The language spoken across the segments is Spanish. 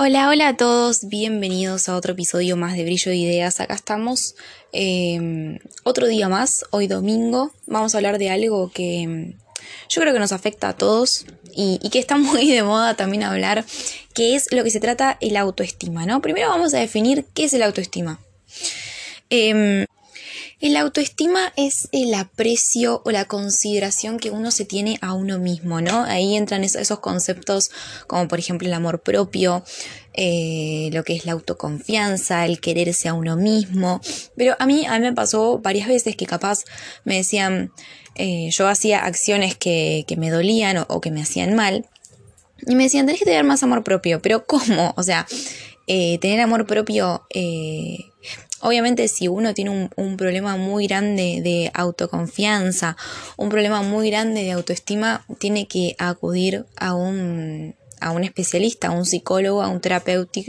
Hola, hola a todos, bienvenidos a otro episodio más de Brillo de Ideas. Acá estamos em, otro día más, hoy domingo. Vamos a hablar de algo que em, yo creo que nos afecta a todos y, que está muy de moda también hablar, que es lo que se trata el autoestima, ¿no? Primero vamos a definir qué es el autoestima. Em, el autoestima es el aprecio o la consideración que uno se tiene a uno mismo, ¿no? Ahí entran esos, conceptos como por ejemplo el amor propio, eh, lo que es la autoconfianza, el quererse a uno mismo. Pero a mí, a mí me pasó varias veces que capaz me decían, eh, yo hacía acciones que, me dolían o, que me hacían mal. Y me decían, tenés que tener más amor propio. Pero ¿cómo? O sea, eh, tener amor propio Obviamente si uno tiene un, problema muy grande de autoconfianza, un problema muy grande de autoestima, tiene que acudir a un, a un especialista, a un psicólogo, a un, terapeuta,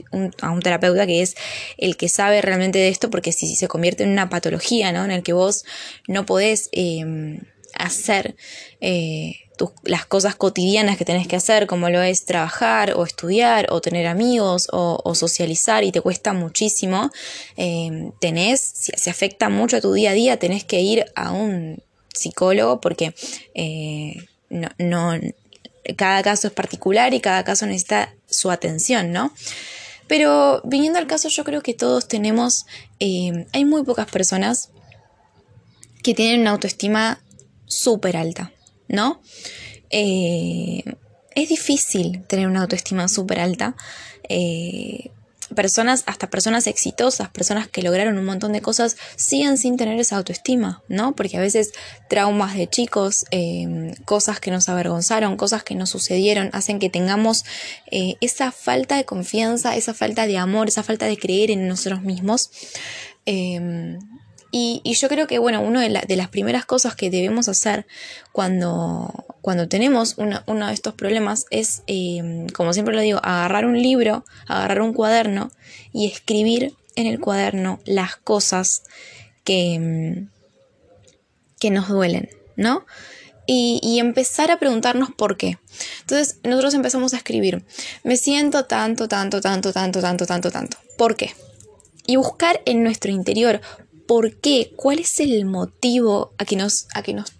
a un terapeuta que es el que sabe realmente de esto, porque si, se convierte en una patología, ¿no? En el que vos no podés eh, hacer eh, las cosas cotidianas que tenés que hacer, como lo es trabajar o estudiar o tener amigos o, socializar y te cuesta muchísimo, eh, tenés, si se afecta mucho a tu día a día, tenés que ir a un psicólogo porque eh, no, cada caso es particular y cada caso necesita su atención, ¿no? Pero viniendo al caso, yo creo que todos tenemos, eh, hay muy pocas personas que tienen una autoestima súper alta. ¿No? Eh, es difícil tener una autoestima súper alta. Eh, personas, hasta personas exitosas, personas que lograron un montón de cosas, siguen sin tener esa autoestima, ¿no? Porque a veces traumas de chicos, eh, cosas que nos avergonzaron, cosas que nos sucedieron, hacen que tengamos esa falta de confianza, esa falta de amor, esa falta de creer en nosotros mismos. Y, yo creo que, bueno, una de, las primeras cosas que debemos hacer cuando, cuando tenemos uno de estos problemas es, em, como siempre lo digo, agarrar un libro, agarrar un cuaderno y escribir en el cuaderno las cosas que, em, que nos duelen, ¿no? Y, y, empezar a preguntarnos por qué. Entonces nosotros empezamos a escribir, me siento tanto, tanto, tanto, tanto, tanto, tanto, tanto. ¿Por qué? Y buscar en nuestro interior por qué, cuál es el motivo a que nos, a que nos,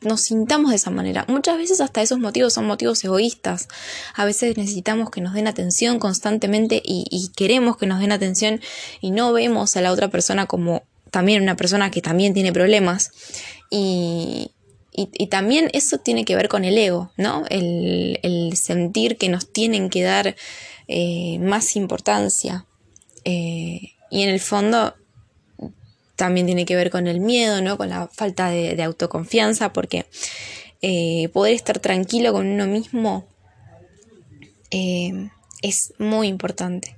nos sintamos de esa manera. Muchas veces hasta esos motivos son motivos egoístas. A veces necesitamos que nos den atención constantemente y, queremos que nos den atención y no vemos a la otra persona como también una persona que también tiene problemas. Y, y, también eso tiene que ver con el ego, ¿no? El, el sentir que nos tienen que dar eh, más importancia. Eh, y en el fondo también tiene que ver con el miedo, ¿no? Con la falta de, autoconfianza, porque eh, poder estar tranquilo con uno mismo eh, es muy importante.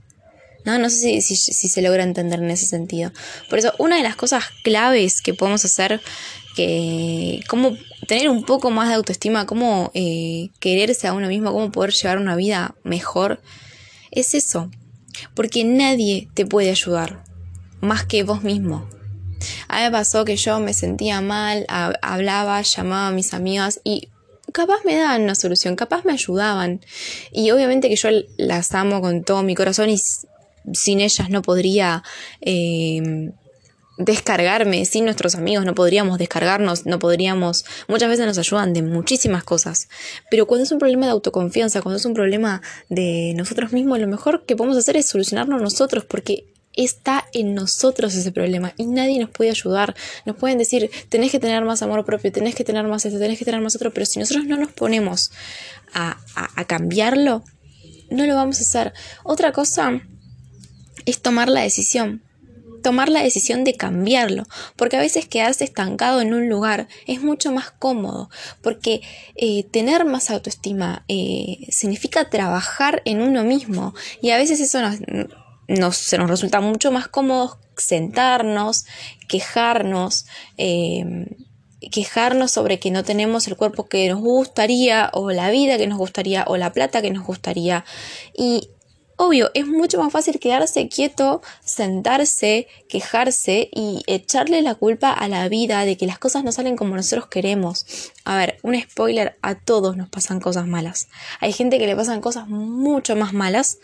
¿no? No sé si, se logra entender en ese sentido. Por eso, una de las cosas claves que podemos hacer, que cómo tener un poco más de autoestima, cómo eh, quererse a uno mismo, cómo poder llevar una vida mejor, es eso. Porque nadie te puede ayudar más que vos mismo. A mí me pasó que yo me sentía mal, hablaba, llamaba a mis amigas y capaz me daban una solución, capaz me ayudaban. Y obviamente que yo las amo con todo mi corazón y sin ellas no podría em, descargarme, sin nuestros amigos no podríamos descargarnos, no podríamos, muchas veces nos ayudan de muchísimas cosas, pero cuando es un problema de autoconfianza, cuando es un problema de nosotros mismos, lo mejor que podemos hacer es solucionarlo nosotros, porque está en nosotros ese problema y nadie nos puede ayudar. Nos pueden decir, tenés que tener más amor propio, tenés que tener más esto, tenés que tener más otro, pero si nosotros no nos ponemos a, cambiarlo, no lo vamos a hacer. Otra cosa es tomar la decisión tomar la decisión de cambiarlo, porque a veces quedarse estancado en un lugar es mucho más cómodo, porque eh, tener más autoestima eh, significa trabajar en uno mismo y a veces eso nos, nos, se nos resulta mucho más cómodo sentarnos, quejarnos, em, quejarnos sobre que no tenemos el cuerpo que nos gustaría, o la vida que nos gustaría, o la plata que nos gustaría. Y obvio, es mucho más fácil quedarse quieto, sentarse, quejarse y echarle la culpa a la vida de que las cosas no salen como nosotros queremos. A ver, un spoiler, a todos nos pasan cosas malas. Hay gente que le pasan cosas mucho más malas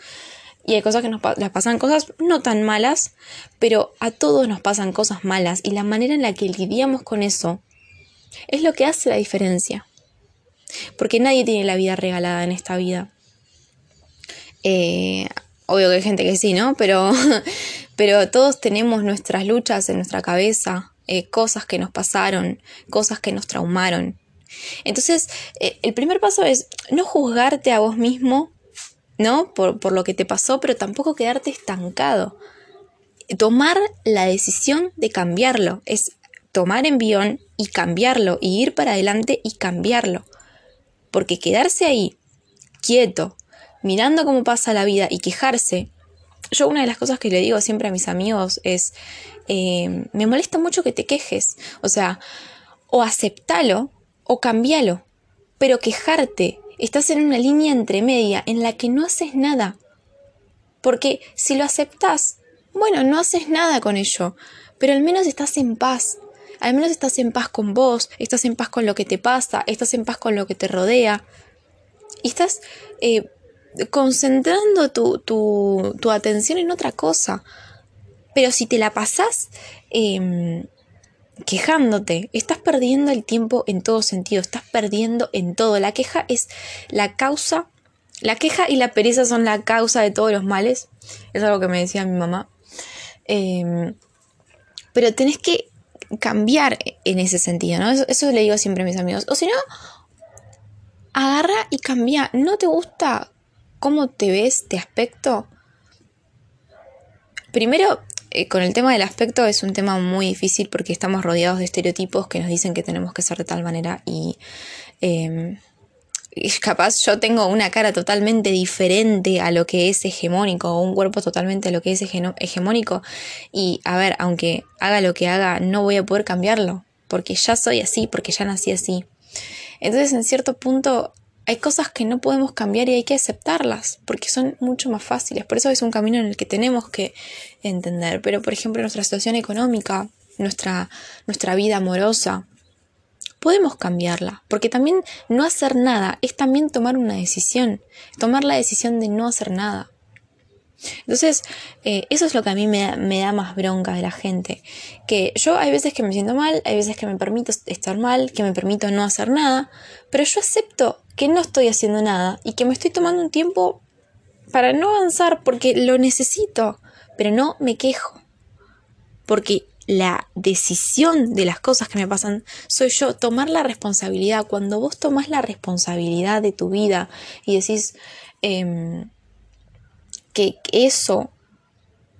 Y hay cosas que nos pasan cosas no tan malas, pero a todos nos pasan cosas malas y la manera en la que lidiamos con eso es lo que hace la diferencia. Porque nadie tiene la vida regalada en esta vida. Eh, obvio que hay gente que sí, ¿no? Pero, pero todos tenemos nuestras luchas en nuestra cabeza, eh, cosas que nos pasaron, cosas que nos traumaron. Entonces, eh, el primer paso es no juzgarte a vos mismo, ¿no? Por, por lo que te pasó, pero tampoco quedarte estancado. Tomar la decisión de cambiarlo, es tomar envión y cambiarlo, y ir para adelante y cambiarlo. Porque quedarse ahí, quieto, mirando cómo pasa la vida y quejarse, yo una de las cosas que le digo siempre a mis amigos es, eh, me molesta mucho que te quejes, o sea, o aceptalo o cambialo, pero quejarte, estás en una línea entre media en la que no haces nada, porque si lo aceptas, bueno, no haces nada con ello, pero al menos estás en paz, al menos estás en paz con vos, estás en paz con lo que te pasa, estás en paz con lo que te rodea, y estás eh, concentrando tu, atención en otra cosa. Pero si te la pasas em, quejándote, estás perdiendo el tiempo en todo sentido, estás perdiendo en todo. La queja es la causa, la queja y la pereza son la causa de todos los males. Es algo que me decía mi mamá. Em, pero tenés que cambiar en ese sentido, ¿no? Eso, eso le digo siempre a mis amigos. O si no, agarra y cambia. ¿No te gusta cómo te ves de aspecto? Primero, eh, con el tema del aspecto es un tema muy difícil porque estamos rodeados de estereotipos que nos dicen que tenemos que ser de tal manera y eh, capaz yo tengo una cara totalmente diferente a lo que es hegemónico o un cuerpo totalmente a lo que es hegemónico y a ver, aunque haga lo que haga, no voy a poder cambiarlo porque ya soy así, porque ya nací así. Entonces, en cierto punto, hay cosas que no podemos cambiar y hay que aceptarlas, porque son mucho más fáciles. Por eso es un camino en el que tenemos que entender. Pero, por ejemplo, nuestra situación económica, nuestra, nuestra vida amorosa, podemos cambiarla, porque también no hacer nada es también tomar una decisión, tomar la decisión de no hacer nada. Entonces, eh, eso es lo que a mí me da, me da, más bronca de la gente. Que yo hay veces que me siento mal, hay veces que me permito estar mal, que me permito no hacer nada, pero yo acepto que no estoy haciendo nada y que me estoy tomando un tiempo para no avanzar porque lo necesito, pero no me quejo. Porque la decisión de las cosas que me pasan soy yo, tomar la responsabilidad. Cuando vos tomás la responsabilidad de tu vida y decís, eh, que eso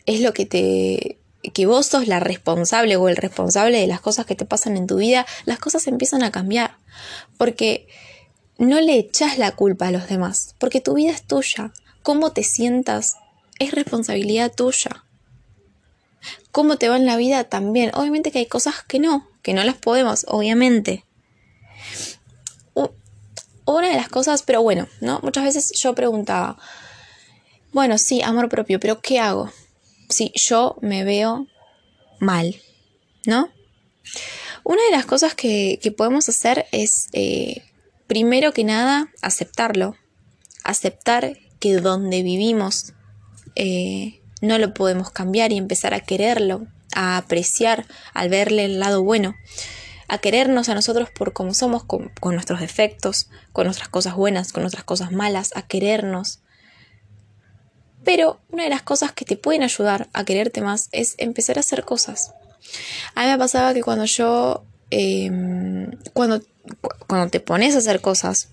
es lo que te que vos sos la responsable o el responsable de las cosas que te pasan en tu vida, las cosas empiezan a cambiar. Porque no le echas la culpa a los demás, porque tu vida es tuya. Cómo te sientas es responsabilidad tuya. Cómo te va en la vida también. Obviamente que hay cosas que no, que no las podemos, obviamente. Una de las cosas, pero bueno, ¿no? Muchas veces yo preguntaba, bueno, sí, amor propio, pero ¿qué hago? Si yo me veo mal, ¿no? Una de las cosas que, podemos hacer es, eh, primero que nada, aceptarlo. Aceptar que donde vivimos eh, no lo podemos cambiar y empezar a quererlo, a apreciar, al verle el lado bueno, a querernos a nosotros por como somos, con, con nuestros defectos, con nuestras cosas buenas, con nuestras cosas malas, a querernos, pero una de las cosas que te pueden ayudar a quererte más es empezar a hacer cosas. A mí me pasaba que cuando yo, em, cuando, cuando te pones a hacer cosas,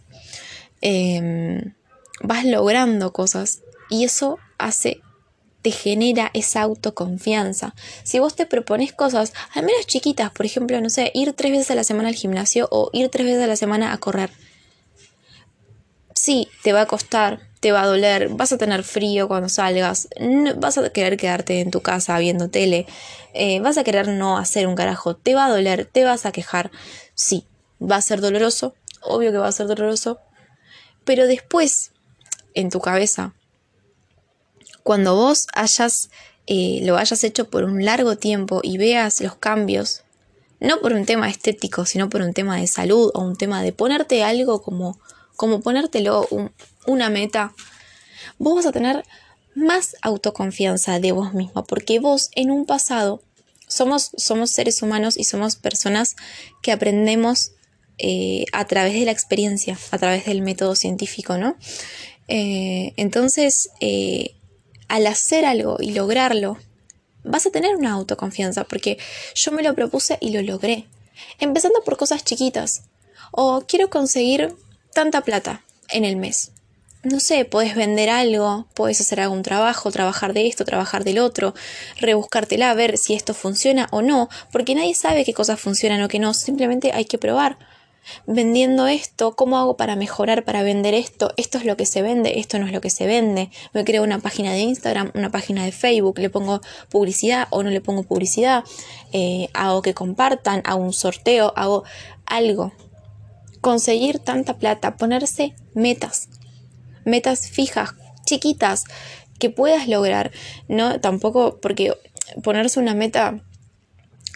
em, vas logrando cosas y eso hace, te genera esa autoconfianza. Si vos te propones cosas, al menos chiquitas, por ejemplo, no sé, ir tres veces a la semana al gimnasio o ir tres veces a la semana a correr. Sí, te va a costar, te va a doler, vas a tener frío cuando salgas, vas a querer quedarte en tu casa viendo tele, eh, vas a querer no hacer un carajo, te va a doler, te vas a quejar, sí, va a ser doloroso, obvio que va a ser doloroso, pero después, en tu cabeza, cuando vos hayas, eh, lo hayas hecho por un largo tiempo y veas los cambios, no por un tema estético, sino por un tema de salud o un tema de ponerte algo como, como ponértelo un, una meta, vos vas a tener más autoconfianza de vos misma, porque vos en un pasado somos, somos seres humanos y somos personas que aprendemos eh, a través de la experiencia, a través del método científico, ¿no? Eh, entonces, eh, al hacer algo y lograrlo, vas a tener una autoconfianza, porque yo me lo propuse y lo logré. Empezando por cosas chiquitas. O quiero conseguir tanta plata en el mes no sé, puedes vender algo, puedes hacer algún trabajo, trabajar de esto, trabajar del otro, rebuscártela, ver si esto funciona o no, porque nadie sabe qué cosas funcionan o qué no, simplemente hay que probar. Vendiendo esto, ¿cómo hago para mejorar, para vender esto? Esto es lo que se vende, esto no es lo que se vende. Me creo una página de Instagram, una página de Facebook, le pongo publicidad o no le pongo publicidad, eh, hago que compartan, hago un sorteo, hago algo. Conseguir tanta plata, ponerse metas, metas fijas, chiquitas, que puedas lograr. No, tampoco porque ponerse una meta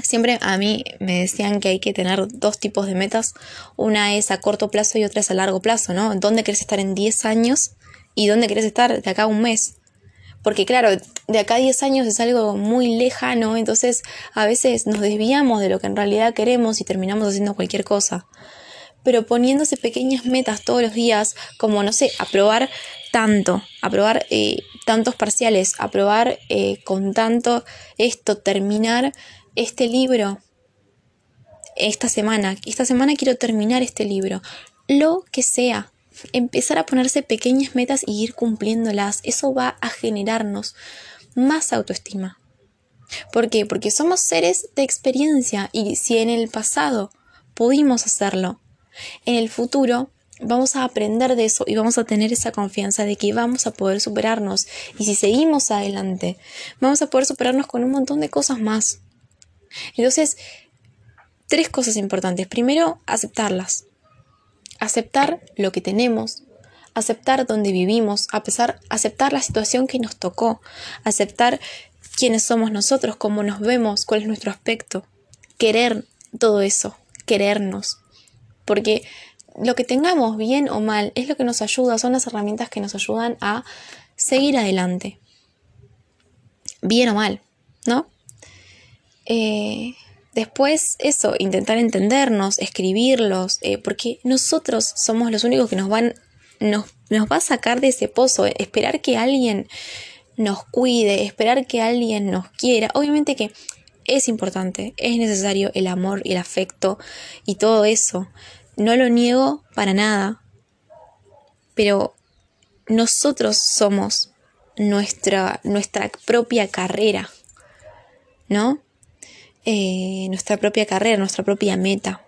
Siempre a mí me decían que hay que tener dos tipos de metas. Una es a corto plazo y otra es a largo plazo, ¿no? ¿Dónde querés estar en 10 años y dónde querés estar de acá a un mes? Porque claro, de acá a 10 años es algo muy lejano, entonces a veces nos desviamos de lo que en realidad queremos y terminamos haciendo cualquier cosa pero poniéndose pequeñas metas todos los días, como, no sé, aprobar tanto, aprobar eh, tantos parciales, aprobar eh, con tanto esto, terminar este libro esta semana, esta semana quiero terminar este libro, lo que sea, empezar a ponerse pequeñas metas y ir cumpliéndolas, eso va a generarnos más autoestima. ¿Por qué? Porque somos seres de experiencia y si en el pasado pudimos hacerlo, en el futuro vamos a aprender de eso y vamos a tener esa confianza de que vamos a poder superarnos. Y si seguimos adelante, vamos a poder superarnos con un montón de cosas más. Entonces, tres cosas importantes. Primero, aceptarlas. Aceptar lo que tenemos, aceptar donde vivimos, a pesar, aceptar la situación que nos tocó, aceptar quiénes somos nosotros, cómo nos vemos, cuál es nuestro aspecto, querer todo eso, querernos, porque lo que tengamos bien o mal es lo que nos ayuda, son las herramientas que nos ayudan a seguir adelante. Bien o mal, ¿no? Eh, después eso, intentar entendernos, escribirlos, eh, porque nosotros somos los únicos que nos van, nos, nos va a sacar de ese pozo, esperar que alguien nos cuide, esperar que alguien nos quiera. Obviamente que es importante, es necesario el amor y el afecto y todo eso. No lo niego para nada, pero nosotros somos nuestra, nuestra propia carrera, ¿no? Eh, nuestra propia carrera, nuestra propia meta.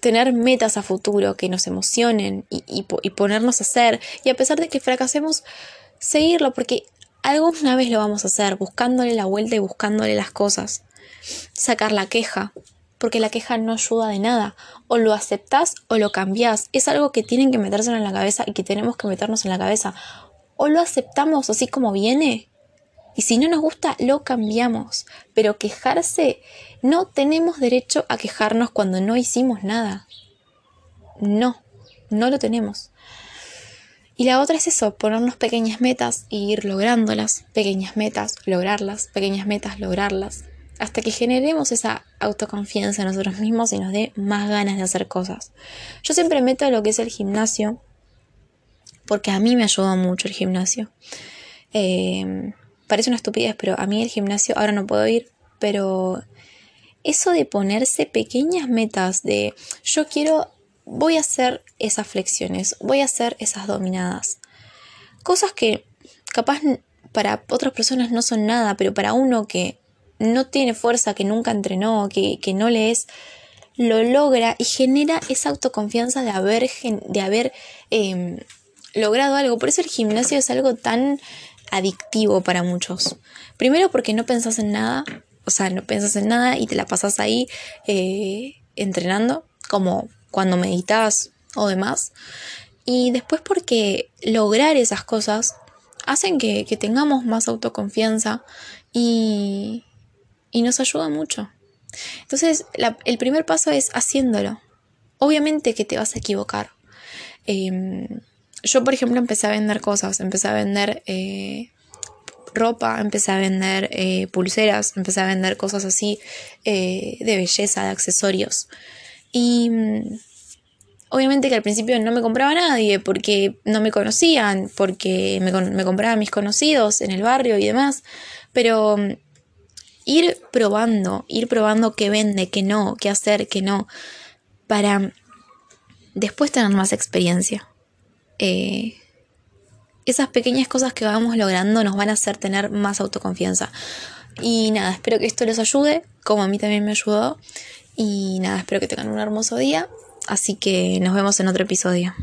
Tener metas a futuro que nos emocionen y, y ponernos a hacer, y a pesar de que fracasemos, seguirlo, porque alguna vez lo vamos a hacer, buscándole la vuelta y buscándole las cosas. Sacar la queja, porque la queja no ayuda de nada. O lo aceptás o lo cambiás. Es algo que tienen que meterse en la cabeza y que tenemos que meternos en la cabeza. O lo aceptamos así como viene. Y si no nos gusta, lo cambiamos. Pero quejarse, no tenemos derecho a quejarnos cuando no hicimos nada. No, no lo tenemos. Y la otra es eso, ponernos pequeñas metas e ir lográndolas, pequeñas metas, lograrlas, pequeñas metas, lograrlas, hasta que generemos esa autoconfianza en nosotros mismos y nos dé más ganas de hacer cosas. Yo siempre meto lo que es el gimnasio, porque a mí me ayuda mucho el gimnasio. Eh, parece una estupidez, pero a mí el gimnasio, ahora no puedo ir, pero eso de ponerse pequeñas metas de yo quiero voy a hacer esas flexiones, voy a hacer esas dominadas. Cosas que capaz para otras personas no son nada, pero para uno que no tiene fuerza, que nunca entrenó, que, no le es, lo logra y genera esa autoconfianza de haber, de haber em, logrado algo. Por eso el gimnasio es algo tan adictivo para muchos. Primero porque no pensás en nada, o sea, no pensás en nada y te la pasas ahí eh, entrenando, como cuando meditas o demás. Y después porque lograr esas cosas hacen que, tengamos más autoconfianza y, y, nos ayuda mucho. Entonces, el primer paso es haciéndolo. Obviamente que te vas a equivocar. Em, yo, por ejemplo, empecé a vender cosas, empecé a vender eh, ropa, empecé a vender eh, pulseras, empecé a vender cosas así eh, de belleza, de accesorios. Y mm, obviamente que al principio no me compraba nadie porque no me conocían, porque me, me compraban mis conocidos en el barrio y demás, pero mm, ir probando, ir probando qué vende, qué no, qué hacer, qué no, para después tener más experiencia. Eh, esas pequeñas cosas que vamos logrando nos van a hacer tener más autoconfianza. Y nada, espero que esto les ayude, como a mí también me ayudó. Y nada, espero que tengan un hermoso día. Así que nos vemos en otro episodio.